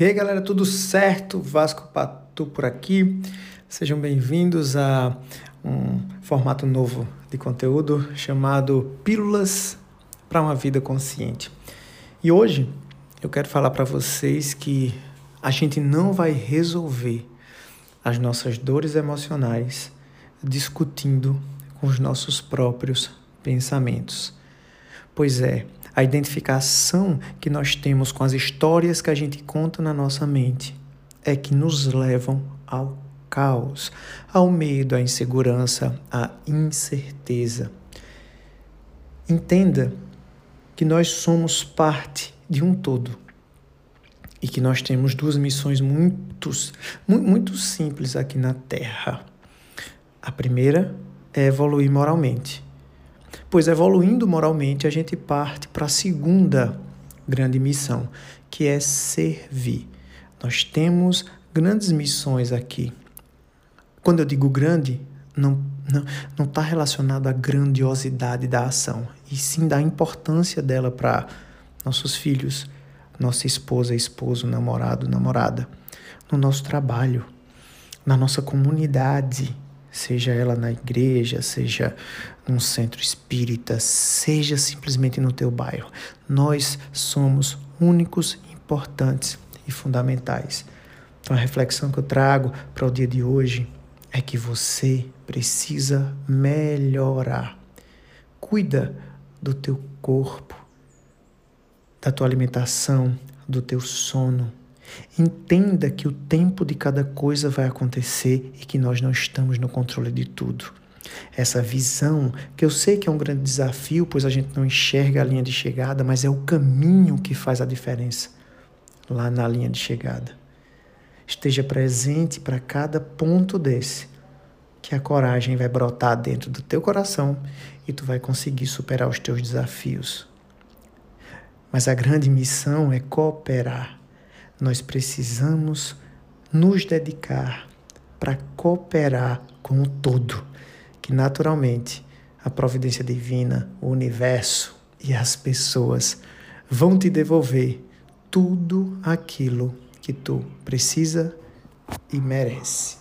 E aí, galera, tudo certo? Vasco Patu por aqui. Sejam bem-vindos a um formato novo de conteúdo chamado Pílulas para uma Vida Consciente. E hoje eu quero falar para vocês que a gente não vai resolver as nossas dores emocionais discutindo com os nossos próprios pensamentos. Pois é, a identificação que nós temos com as histórias que a gente conta na nossa mente é que nos levam ao caos, ao medo, à insegurança, à incerteza. Entenda que nós somos parte de um todo e que nós temos duas missões muito, muito simples aqui na Terra. A primeira é evoluir moralmente Pois evoluindo moralmente, a gente parte para a segunda grande missão, que é servir. Nós temos grandes missões aqui. Quando eu digo grande, não não está relacionado à grandiosidade da ação, e sim da importância dela para nossos filhos, nossa esposa, esposo, namorado, namorada, no nosso trabalho, na nossa comunidade, seja ela na igreja, seja num centro espírita, seja simplesmente no teu bairro. Nós somos únicos, importantes e fundamentais. Então a reflexão que eu trago para o dia de hoje é que você precisa melhorar. Cuida do teu corpo, da tua alimentação, do teu sono Entenda que o tempo de cada coisa vai acontecer e que nós não estamos no controle de tudo. Essa visão, que eu sei que é um grande desafio, pois a gente não enxerga a linha de chegada, mas é o caminho que faz a diferença lá na linha de chegada. Esteja presente para cada ponto desse, que a coragem vai brotar dentro do teu coração e tu vai conseguir superar os teus desafios. Mas a grande missão é cooperar nós precisamos nos dedicar para cooperar com o todo, que naturalmente a providência divina, o universo e as pessoas vão te devolver tudo aquilo que tu precisa e merece.